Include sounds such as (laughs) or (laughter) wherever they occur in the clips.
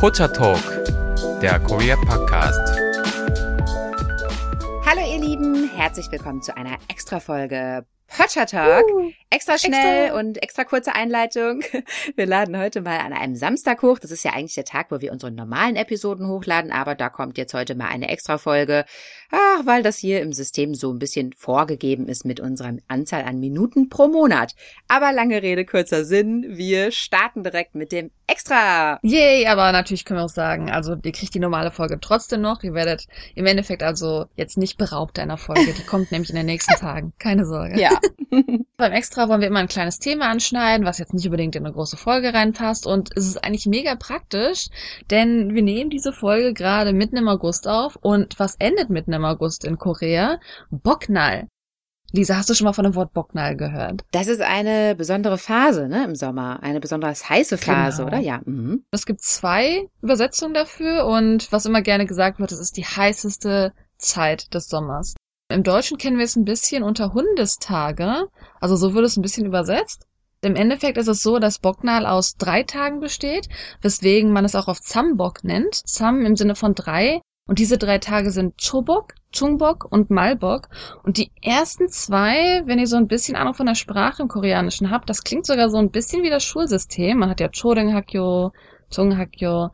Pocha Talk, der Korea Podcast. Hallo ihr Lieben, herzlich willkommen zu einer Extra-Folge Pocha Talk. Uh, extra schnell extra. und extra kurze Einleitung. (laughs) Wir laden heute mal an einem Samstag hoch. Das ist ja eigentlich der Tag, wo wir unsere normalen Episoden hochladen, aber da kommt jetzt heute mal eine Extra-Folge. Ach, weil das hier im System so ein bisschen vorgegeben ist mit unserer Anzahl an Minuten pro Monat. Aber lange Rede, kurzer Sinn. Wir starten direkt mit dem Extra. Yay, aber natürlich können wir auch sagen, also ihr kriegt die normale Folge trotzdem noch. Ihr werdet im Endeffekt also jetzt nicht beraubt einer Folge. Die kommt (laughs) nämlich in den nächsten Tagen. Keine Sorge. Ja. (laughs) Beim Extra wollen wir immer ein kleines Thema anschneiden, was jetzt nicht unbedingt in eine große Folge reinpasst. Und es ist eigentlich mega praktisch, denn wir nehmen diese Folge gerade mitten im August auf. Und was endet mitten im August in Korea? Boknal. Lisa, hast du schon mal von dem Wort Bocknall gehört? Das ist eine besondere Phase, ne, im Sommer. Eine besonders heiße Phase, genau. oder? Ja. Mhm. Es gibt zwei Übersetzungen dafür und was immer gerne gesagt wird, es ist die heißeste Zeit des Sommers. Im Deutschen kennen wir es ein bisschen unter Hundestage, also so wird es ein bisschen übersetzt. Im Endeffekt ist es so, dass Bocknal aus drei Tagen besteht, weswegen man es auch auf Zambok nennt. Zam im Sinne von drei. Und diese drei Tage sind Chobok, Chungbok und Malbok. Und die ersten zwei, wenn ihr so ein bisschen Ahnung von der Sprache im Koreanischen habt, das klingt sogar so ein bisschen wie das Schulsystem. Man hat ja Chodenghakyo, Chunghakyo.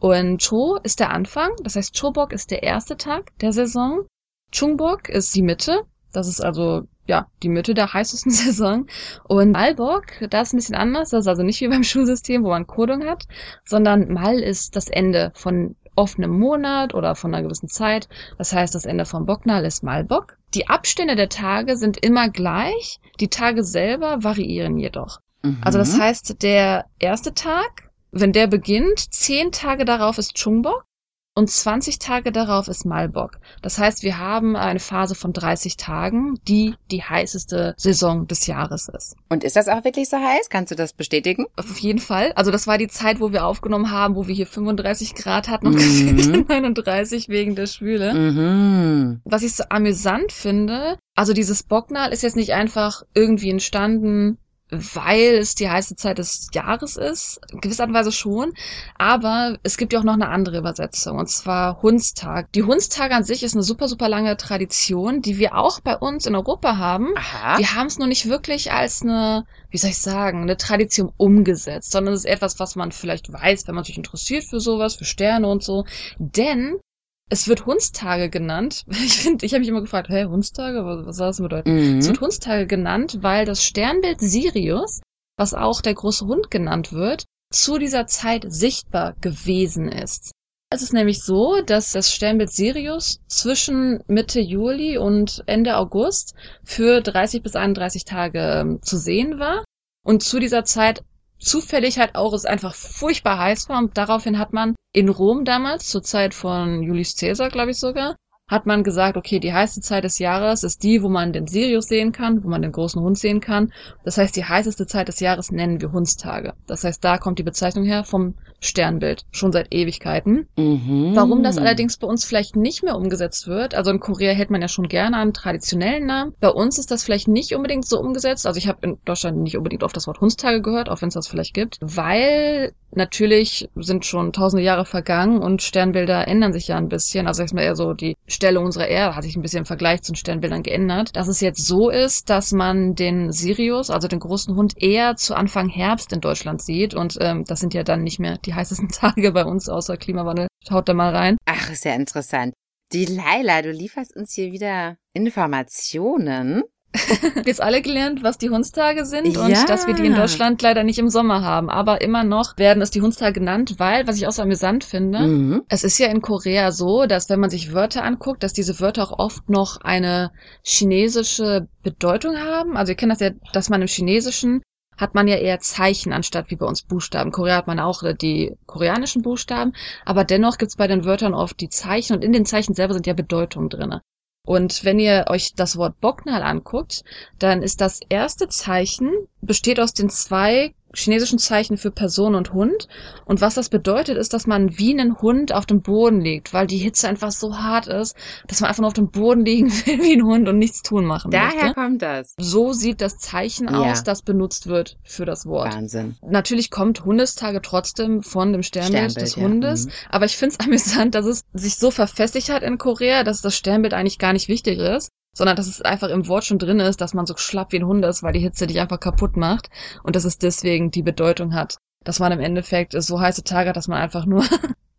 Und Cho ist der Anfang, das heißt Chobok ist der erste Tag der Saison. Chungbok ist die Mitte. Das ist also ja die Mitte der heißesten (laughs) Saison. Und Malbok, da ist ein bisschen anders. Das ist also nicht wie beim Schulsystem, wo man Kodung hat, sondern Mal ist das Ende von offenem Monat oder von einer gewissen Zeit. Das heißt, das Ende von Bocknal ist Malbok. Die Abstände der Tage sind immer gleich. Die Tage selber variieren jedoch. Mhm. Also das heißt, der erste Tag, wenn der beginnt, zehn Tage darauf ist Chungbok und 20 Tage darauf ist Malbok. Das heißt, wir haben eine Phase von 30 Tagen, die die heißeste Saison des Jahres ist. Und ist das auch wirklich so heiß? Kannst du das bestätigen? Auf jeden Fall. Also das war die Zeit, wo wir aufgenommen haben, wo wir hier 35 Grad hatten und (laughs) mhm. 39 wegen der Schwüle. Mhm. Was ich so amüsant finde, also dieses Bocknal ist jetzt nicht einfach irgendwie entstanden, weil es die heiße Zeit des Jahres ist, in gewisser Weise schon. Aber es gibt ja auch noch eine andere Übersetzung, und zwar Hundstag. Die Hundstage an sich ist eine super, super lange Tradition, die wir auch bei uns in Europa haben. Aha. Wir haben es nur nicht wirklich als eine, wie soll ich sagen, eine Tradition umgesetzt, sondern es ist etwas, was man vielleicht weiß, wenn man sich interessiert für sowas, für Sterne und so. Denn es wird Hundstage genannt. (laughs) Ich finde, ich habe mich immer gefragt, hä, Hundstage, was, was soll das bedeuten? Mhm. Es wird Hundstage genannt, weil das Sternbild Sirius, was auch der große Hund genannt wird, zu dieser Zeit sichtbar gewesen ist. Es ist nämlich so, dass das Sternbild Sirius zwischen Mitte Juli und Ende August für 30 bis 31 Tage ähm, zu sehen war und zu dieser Zeit zufällig halt auch es einfach furchtbar heiß war und daraufhin hat man in Rom damals, zur Zeit von Julius Caesar, glaube ich sogar, hat man gesagt, okay, die heiße Zeit des Jahres ist die, wo man den Sirius sehen kann, wo man den großen Hund sehen kann. Das heißt, die heißeste Zeit des Jahres nennen wir Hundstage. Das heißt, da kommt die Bezeichnung her vom Sternbild, schon seit Ewigkeiten. Mhm. Warum das allerdings bei uns vielleicht nicht mehr umgesetzt wird, also in Korea hält man ja schon gerne einen traditionellen Namen. Bei uns ist das vielleicht nicht unbedingt so umgesetzt. Also ich habe in Deutschland nicht unbedingt oft das Wort Hundstage gehört, auch wenn es das vielleicht gibt, weil natürlich sind schon tausende Jahre vergangen und Sternbilder ändern sich ja ein bisschen. Also ich mal eher so die Stellung unserer Erde hat sich ein bisschen im Vergleich zu den Sternbildern geändert. Dass es jetzt so ist, dass man den Sirius, also den großen Hund, eher zu Anfang Herbst in Deutschland sieht und ähm, das sind ja dann nicht mehr die heißesten (laughs) Tage bei uns außer Klimawandel. Schaut da mal rein. Ach, ist ja interessant. Die Laila, du lieferst uns hier wieder Informationen. (laughs) jetzt alle gelernt, was die Hundstage sind und ja. dass wir die in Deutschland leider nicht im Sommer haben. Aber immer noch werden es die Hundstage genannt, weil, was ich auch so amüsant finde, mhm. es ist ja in Korea so, dass wenn man sich Wörter anguckt, dass diese Wörter auch oft noch eine chinesische Bedeutung haben. Also ihr kennt das ja, dass man im Chinesischen hat man ja eher Zeichen anstatt wie bei uns Buchstaben. Korea hat man auch die koreanischen Buchstaben, aber dennoch gibt's bei den Wörtern oft die Zeichen und in den Zeichen selber sind ja Bedeutungen drinne. Und wenn ihr euch das Wort Bocknal anguckt, dann ist das erste Zeichen, besteht aus den zwei chinesischen Zeichen für Person und Hund. Und was das bedeutet, ist, dass man wie einen Hund auf dem Boden liegt, weil die Hitze einfach so hart ist, dass man einfach nur auf dem Boden liegen (laughs) will wie ein Hund und nichts tun machen Daher möchte. kommt das. So sieht das Zeichen Ja. aus, das benutzt wird für das Wort. Wahnsinn. Natürlich kommt Hundestage trotzdem von dem Sternbild, Sternbild, des ja. Hundes. Mhm. Aber ich finde es (laughs) amüsant, dass es sich so verfestigt hat in Korea, dass das Sternbild eigentlich gar nicht wichtig ist, sondern dass es einfach im Wort schon drin ist, dass man so schlapp wie ein Hund ist, weil die Hitze dich einfach kaputt macht und dass es deswegen die Bedeutung hat, dass man im Endeffekt so heiße Tage hat, dass man einfach nur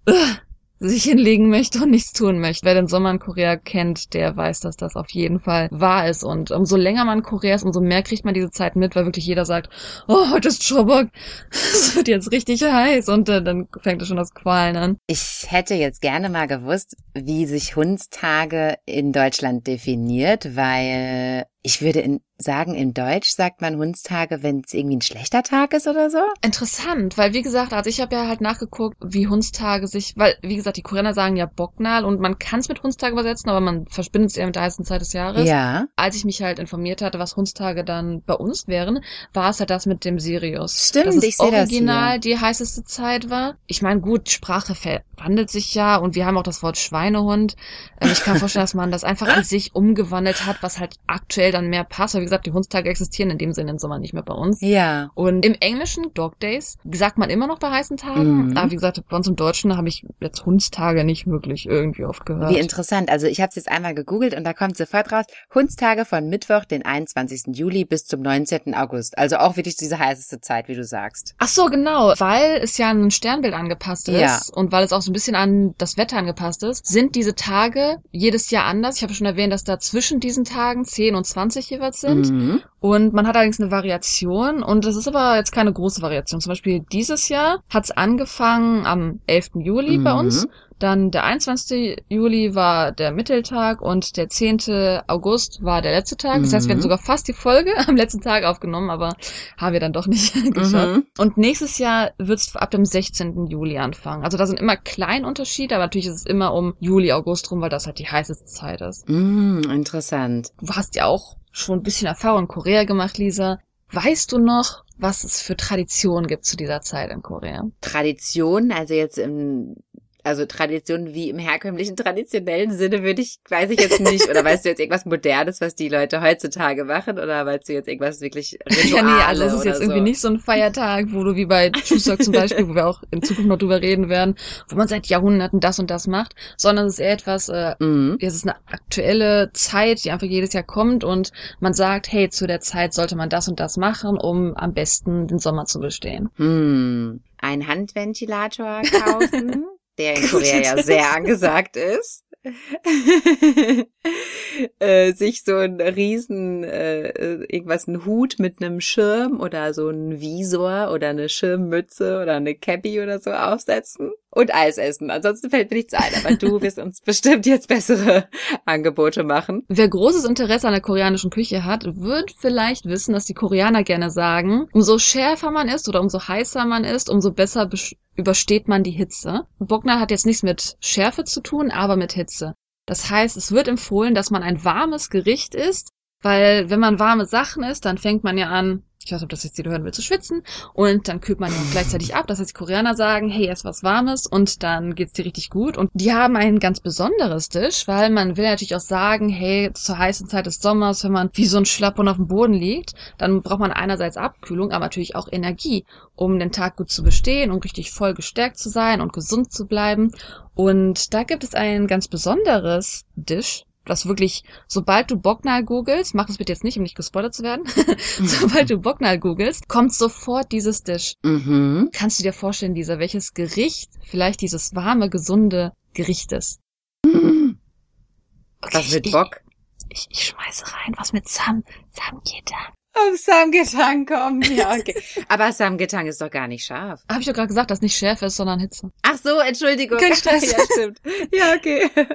(laughs) sich hinlegen möchte und nichts tun möchte. Wer den Sommer in Korea kennt, der weiß, dass das auf jeden Fall wahr ist. Und umso länger man in Korea ist, umso mehr kriegt man diese Zeit mit, weil wirklich jeder sagt, oh, heute ist Chobok, (laughs) es wird jetzt richtig heiß. Und äh, dann fängt schon das Qualen an. Ich hätte jetzt gerne mal gewusst, wie sich Hundstage in Deutschland definiert, weil ich würde in, sagen, in Deutsch sagt man Hundstage, wenn es irgendwie ein schlechter Tag ist oder so. Interessant, weil wie gesagt, also ich habe ja halt nachgeguckt, wie Hundstage sich, weil wie gesagt, die Koreaner sagen ja Bocknal und man kann es mit Hundstage übersetzen, aber man verbindet es eher mit der heißen Zeit des Jahres. Ja, Als ich mich halt informiert hatte, was Hundstage dann bei uns wären, war es halt das mit dem Sirius. Stimmt, ich seh das original die heißeste Zeit war. Ich meine, gut, Sprache verwandelt sich ja und wir haben auch das Wort Schweinehund. Ähm, Ich kann vorstellen, dass man das einfach an sich umgewandelt hat, was halt aktuell dann mehr passt. Aber wie gesagt, die Hundstage existieren in dem Sinne im Sommer nicht mehr bei uns. ja. Und im Englischen Dog Days sagt man immer noch bei heißen Tagen. Mhm. Aber wie gesagt, bei uns im Deutschen habe ich jetzt Hundstage nicht wirklich irgendwie oft gehört. Wie interessant. Also ich habe es jetzt einmal gegoogelt und da kommt sofort raus, Hundstage von Mittwoch, den 21. Juli bis zum 19. August. Also auch wirklich diese heißeste Zeit, wie du sagst. Ach so, genau. Weil es ja an ein Sternbild angepasst ist Ja. und weil es auch so ein bisschen an das Wetter angepasst ist, sind diese Tage jedes Jahr anders. Ich habe schon erwähnt, dass da zwischen diesen Tagen 10 und 20 jeweils sind. Mhm. Und man hat allerdings eine Variation und das ist aber jetzt keine große Variation. Zum Beispiel dieses Jahr hat es angefangen am 11. Juli bei Mhm. uns. Dann der 21. Juli war der Mitteltag und der 10. August war der letzte Tag. Das heißt, wir Mhm. hatten sogar fast die Folge am letzten Tag aufgenommen, aber haben wir dann doch nicht (laughs) geschafft. Mhm. Und nächstes Jahr wird es ab dem 16. Juli anfangen. Also da sind immer kleine Unterschiede, aber natürlich ist es immer um Juli, August rum, weil das halt die heißeste Zeit ist. Mhm, interessant. Du hast ja auch schon ein bisschen Erfahrung in Korea gemacht, Lisa. Weißt du noch, was es für Traditionen gibt zu dieser Zeit in Korea? Tradition, also jetzt im, also Tradition wie im herkömmlichen traditionellen Sinne würde ich, weiß ich jetzt nicht. Oder weißt du jetzt irgendwas Modernes, was die Leute heutzutage machen? Oder weißt du jetzt irgendwas wirklich Rituale (laughs) ja, nee, also es ist jetzt so? irgendwie nicht so ein Feiertag, wo du wie bei Chuseok zum Beispiel, wo wir auch in Zukunft noch drüber reden werden, wo man seit Jahrhunderten das und das macht, sondern es ist eher etwas, äh, Mhm. es ist eine aktuelle Zeit, die einfach jedes Jahr kommt und man sagt, hey, zu der Zeit sollte man das und das machen, um am besten den Sommer zu bestehen. Hm. Ein Handventilator kaufen, (laughs) der in Korea ja sehr (laughs) angesagt ist. (laughs) äh, sich so ein riesen äh, irgendwas ein Hut mit einem Schirm oder so ein Visor oder eine Schirmmütze oder eine Cappy oder so aufsetzen und Eis essen. Ansonsten fällt mir nichts ein, aber du (laughs) wirst uns bestimmt jetzt bessere (laughs) Angebote machen. Wer großes Interesse an der koreanischen Küche hat, wird vielleicht wissen, dass die Koreaner gerne sagen, umso schärfer man ist oder umso heißer man ist, umso besser übersteht man die Hitze. Bokna hat jetzt nichts mit Schärfe zu tun, aber mit Hitze. Das heißt, es wird empfohlen, dass man ein warmes Gericht isst, weil wenn man warme Sachen isst, dann fängt man ja an, ich weiß nicht, ob das jetzt jeder hören will, zu schwitzen und dann kühlt man gleichzeitig ab. Das heißt, die Koreaner sagen, hey, ess was Warmes und dann geht's dir richtig gut. Und die haben ein ganz besonderes Dish, weil man will natürlich auch sagen, hey, zur heißen Zeit des Sommers, wenn man wie so ein Schlapphund auf dem Boden liegt, dann braucht man einerseits Abkühlung, aber natürlich auch Energie, um den Tag gut zu bestehen und richtig voll gestärkt zu sein und gesund zu bleiben. Und da gibt es ein ganz besonderes Dish, was wirklich, sobald du Bocknal googelst, mach das bitte jetzt nicht, um nicht gespoilert zu werden, (laughs) sobald du Bocknal googelst, kommt sofort dieses Dish. Mhm. Kannst du dir vorstellen, Lisa, welches Gericht vielleicht dieses warme, gesunde Gericht ist? Okay, Was mit ich, Bock? Ich, ich schmeiße rein, was mit Sam, Samgyetang. Auf Samgetang kommen. (laughs) Ja, okay. Aber Samgetang ist doch gar nicht scharf. Habe ich doch gerade gesagt, dass nicht Schärfe ist, sondern Hitze. Ach so, Entschuldigung. Kein Stress. (laughs) Ja, stimmt. Ja, okay. (laughs)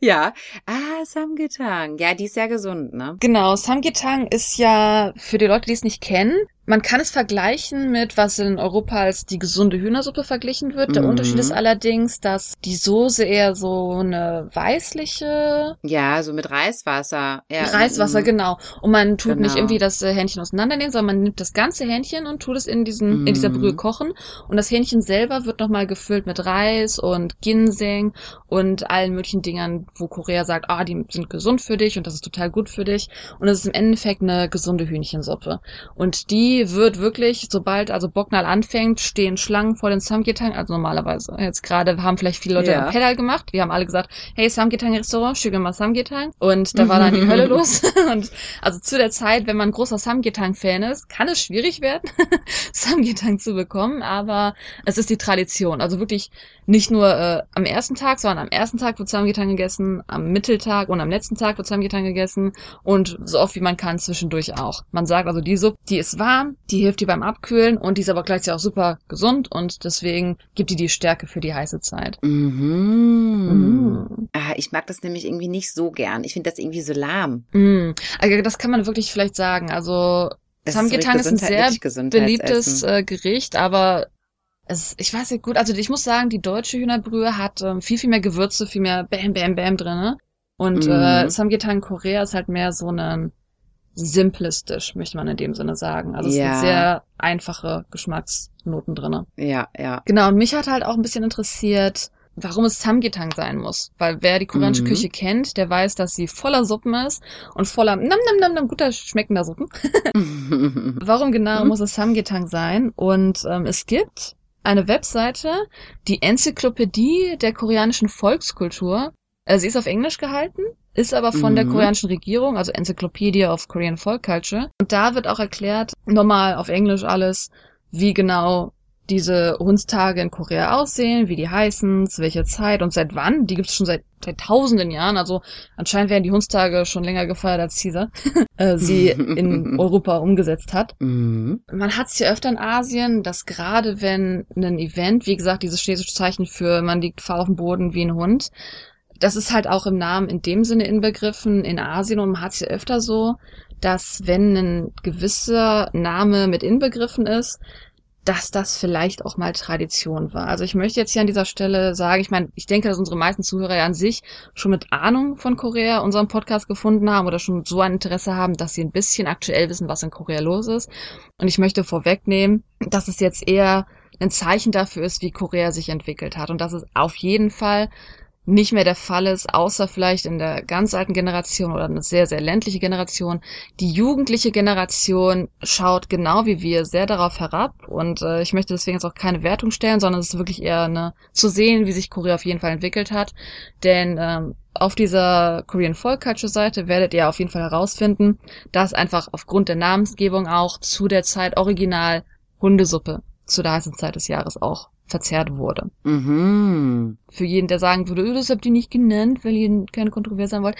Ja. Ah, Samgetang. Ja, die ist ja gesund, ne? Genau, Samgyetang ist ja, für die Leute, die es nicht kennen, man kann es vergleichen mit, was in Europa als die gesunde Hühnersuppe verglichen wird. Der Mhm. Unterschied ist allerdings, dass die Soße eher so eine weißliche Ja, so mit Reiswasser. Ja, Reiswasser, mhm. genau. Und man tut nicht Genau. irgendwie das äh, Hähnchen auseinandernehmen, sondern man nimmt das ganze Hähnchen und tut es in diesen, in dieser Mhm. Brühe kochen. Und das Hähnchen selber wird nochmal gefüllt mit Reis und Ginseng und allen möglichen Dingern, wo Korea sagt, ah, die sind gesund für dich und das ist total gut für dich. Und es ist im Endeffekt eine gesunde Hühnchensuppe. Und die wird wirklich, sobald also Bocknal anfängt, stehen Schlangen vor den Samgyetang, also normalerweise. Jetzt gerade haben vielleicht viele Leute Ja. ein Pedal gemacht. Die haben alle gesagt, hey, Samgyetang Restaurant, schick mir mal Samgyetang. Und da war dann die (laughs) Hölle los. (laughs) Und also zu der Zeit, wenn man großer Samgyetang-Fan ist, kann es schwierig werden, (laughs) Samgyetang zu bekommen, aber es ist die Tradition. Also wirklich nicht nur äh, am ersten Tag, sondern am ersten Tag wird Samgyetang gegessen, am Mitteltag und am letzten Tag wird Samgyetang gegessen und so oft wie man kann zwischendurch auch. Man sagt also, die Suppe, die ist warm, die hilft dir beim Abkühlen und die ist aber gleichzeitig auch super gesund und deswegen gibt die die Stärke für die heiße Zeit. Mhm. Ah, ich mag das nämlich irgendwie nicht so gern. Ich finde das irgendwie so lahm. Mm. Also das kann man wirklich vielleicht sagen. Also Das Samgyetang ist ein Gesundheit- sehr beliebtes äh, Gericht, aber es, ich weiß nicht gut, also ich muss sagen, die deutsche Hühnerbrühe hat ähm, viel, viel mehr Gewürze, viel mehr Bam, Bam, Bam drinne. Und Mhm. äh, Samgyetang Korea ist halt mehr so ein simples Dish, möchte man in dem Sinne sagen. Also es Ja. sind sehr einfache Geschmacksnoten drinne. Ja, ja. Genau, und mich hat halt auch ein bisschen interessiert, warum es Samgyetang sein muss. Weil wer die koreanische Mhm. Küche kennt, der weiß, dass sie voller Suppen ist und voller nam nam nam nam guter schmeckender Suppen. (laughs) Warum genau Mhm. muss es Samgyetang sein? Und ähm, es gibt eine Webseite, die Enzyklopädie der koreanischen Volkskultur. Äh, sie ist auf Englisch gehalten, ist aber von der Mhm. koreanischen Regierung, also Encyclopedia of Korean Folk Culture. Und da wird auch erklärt, normal auf Englisch alles, wie genau diese Hundstage in Korea aussehen, wie die heißen, zu welcher Zeit und seit wann. Die gibt es schon seit, seit tausenden Jahren. Also anscheinend werden die Hundstage schon länger gefeiert als Caesar (laughs) äh, sie in (laughs) Europa umgesetzt hat. Mhm. Man hat es ja öfter in Asien, dass gerade wenn ein Event, wie gesagt, dieses chinesische Zeichen für man liegt faul auf dem Boden wie ein Hund, das ist halt auch im Namen in dem Sinne inbegriffen in Asien und man hat es ja öfter so, dass wenn ein gewisser Name mit inbegriffen ist, dass das vielleicht auch mal Tradition war. Also ich möchte jetzt hier an dieser Stelle sagen, ich meine, ich denke, dass unsere meisten Zuhörer ja an sich schon mit Ahnung von Korea unseren Podcast gefunden haben oder schon so ein Interesse haben, dass sie ein bisschen aktuell wissen, was in Korea los ist. Und ich möchte vorwegnehmen, dass es jetzt eher ein Zeichen dafür ist, wie Korea sich entwickelt hat und dass es auf jeden Fall nicht mehr der Fall ist, außer vielleicht in der ganz alten Generation oder eine sehr, sehr ländliche Generation. Die jugendliche Generation schaut genau wie wir sehr darauf herab und äh, ich möchte deswegen jetzt auch keine Wertung stellen, sondern es ist wirklich eher eine zu sehen, wie sich Korea auf jeden Fall entwickelt hat. Denn ähm, auf dieser Korean Folk Culture Seite werdet ihr auf jeden Fall herausfinden, dass einfach aufgrund der Namensgebung auch zu der Zeit original Hundesuppe zu der heißen Zeit des Jahres auch verzehrt wurde Mhm. für jeden, der sagen würde, "Öh, das habt ihr nicht genannt, weil ihr keine Kontroverse haben wollt.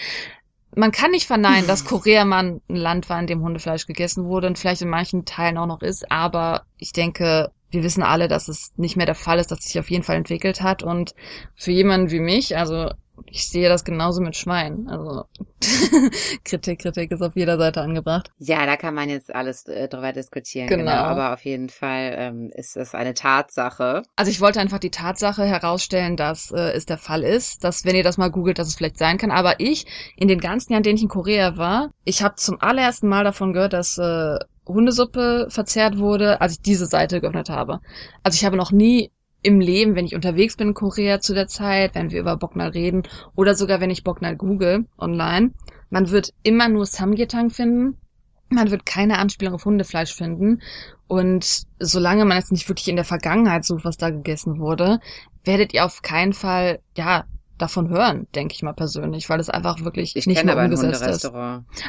Man kann nicht verneinen, dass Korea mal ein Land war, in dem Hundefleisch gegessen wurde und vielleicht in manchen Teilen auch noch ist, aber ich denke, wir wissen alle, dass es nicht mehr der Fall ist, dass es sich auf jeden Fall entwickelt hat und für jemanden wie mich, also ich sehe das genauso mit Schwein. Also (laughs) Kritik, Kritik ist auf jeder Seite angebracht. Ja, da kann man jetzt alles äh, drüber diskutieren. Genau. Aber auf jeden Fall ähm, ist es eine Tatsache. Also ich wollte einfach die Tatsache herausstellen, dass äh, es der Fall ist, dass wenn ihr das mal googelt, dass es vielleicht sein kann. Aber ich, in den ganzen Jahren, in denen ich in Korea war, ich habe zum allerersten Mal davon gehört, dass äh, Hundesuppe verzehrt wurde, als ich diese Seite geöffnet habe. Also ich habe noch nie im Leben, wenn ich unterwegs bin in Korea zu der Zeit, wenn wir über Boknal reden oder sogar wenn ich Boknal google online, man wird immer nur Samgyetang finden. Man wird keine Anspielung auf Hundefleisch finden. Und solange man jetzt nicht wirklich in der Vergangenheit sucht, was da gegessen wurde, werdet ihr auf keinen Fall, ja, davon hören, denke ich mal persönlich, weil es einfach wirklich Ich nicht mehr umgesetzt ist.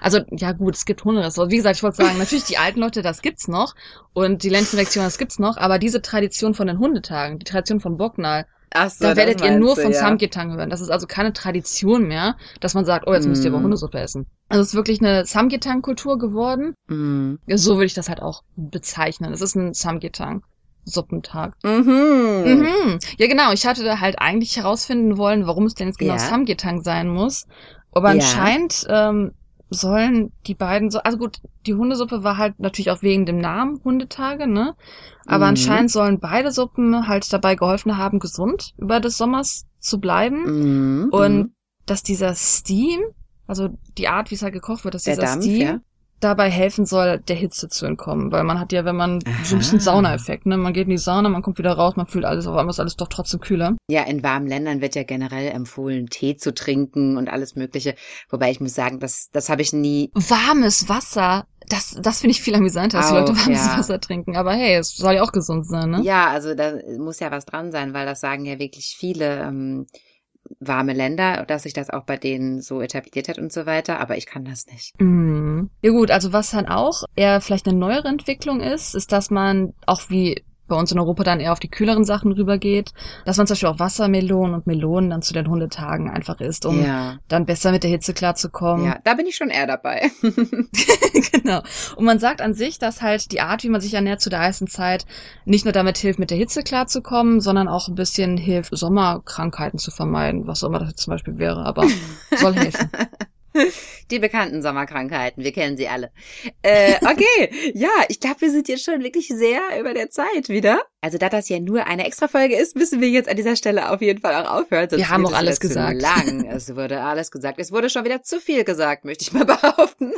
Also, ja gut, es gibt Hunderestaurants. Wie gesagt, ich wollte sagen, natürlich die alten Leute, das gibt's noch. Und die ländlichen Lektionen, das gibt's noch. Aber diese Tradition von den Hundetagen, die Tradition von Boknal, Ach so, da werdet ihr nur von ja. Samgyetang hören. Das ist also keine Tradition mehr, dass man sagt, oh, jetzt müsst ihr aber Mhm. Hundesuppe essen. Also es ist wirklich eine Samgyetang-Kultur geworden. Mhm. So würde ich das halt auch bezeichnen. Es ist ein Samgyetang-Suppentag. Mhm. Mhm. Ja, genau. Ich hatte da halt eigentlich herausfinden wollen, warum es denn jetzt genau Ja. Samgyetang sein muss. Aber Ja. anscheinend ähm, sollen die beiden so, also gut, die Hundesuppe war halt natürlich auch wegen dem Namen Hundetage, ne? Aber Mhm. anscheinend sollen beide Suppen halt dabei geholfen haben, gesund über des Sommers zu bleiben. Mhm. Und dass dieser Steam, also die Art, wie es halt gekocht wird, dass der dieser Dampf, Steam ja. Dabei helfen soll, der Hitze zu entkommen. Weil man hat ja, wenn man so ein bisschen Aha. Saunaeffekt, ne? Man geht in die Sauna, man kommt wieder raus, man fühlt alles, auf einmal ist alles doch trotzdem kühler. Ja, in warmen Ländern wird ja generell empfohlen, Tee zu trinken und alles Mögliche. Wobei ich muss sagen, das, das habe ich nie. Warmes Wasser, das, das finde ich viel amüsanter, dass die Leute warmes ja. Wasser trinken. Aber hey, es soll ja auch gesund sein, ne? Ja, also da muss ja was dran sein, weil das sagen ja wirklich viele ähm, warme Länder, dass sich das auch bei denen so etabliert hat und so weiter. Aber ich kann das nicht. Mhm. Ja gut, also was dann auch eher vielleicht eine neuere Entwicklung ist, ist, dass man auch wie bei uns in Europa dann eher auf die kühleren Sachen rübergeht, dass man zum Beispiel auch Wassermelonen und Melonen dann zu den Hundetagen einfach isst, um ja, dann besser mit der Hitze klarzukommen. ja, da bin ich schon eher dabei. (laughs) (laughs) genau. Und man sagt an sich, dass halt die Art, wie man sich ernährt zu der heißen Zeit, nicht nur damit hilft, mit der Hitze klarzukommen, sondern auch ein bisschen hilft, Sommerkrankheiten zu vermeiden, was auch immer das jetzt zum Beispiel wäre, aber (laughs) soll helfen. (laughs) Die bekannten Sommerkrankheiten, wir kennen sie alle. Äh, okay, ja, ich glaube, wir sind jetzt schon wirklich sehr über der Zeit wieder. Also da das ja nur eine Extra-Folge ist, müssen wir jetzt an dieser Stelle auf jeden Fall auch aufhören. Sonst Wir haben auch es alles gesagt. Lang. (laughs) Es wurde alles gesagt. Es wurde schon wieder zu viel gesagt, möchte ich mal (laughs) behaupten.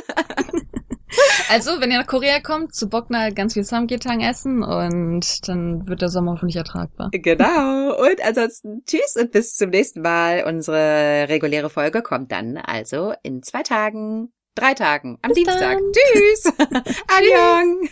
Also, wenn ihr nach Korea kommt, zu Boknal ganz viel Samgyetang essen und dann wird der Sommer hoffentlich ertragbar. Genau. Und ansonsten tschüss und bis zum nächsten Mal. Unsere reguläre Folge kommt dann also in zwei Tagen, drei Tagen, am Bis Dienstag. dann. Tschüss. (laughs) Annyeong.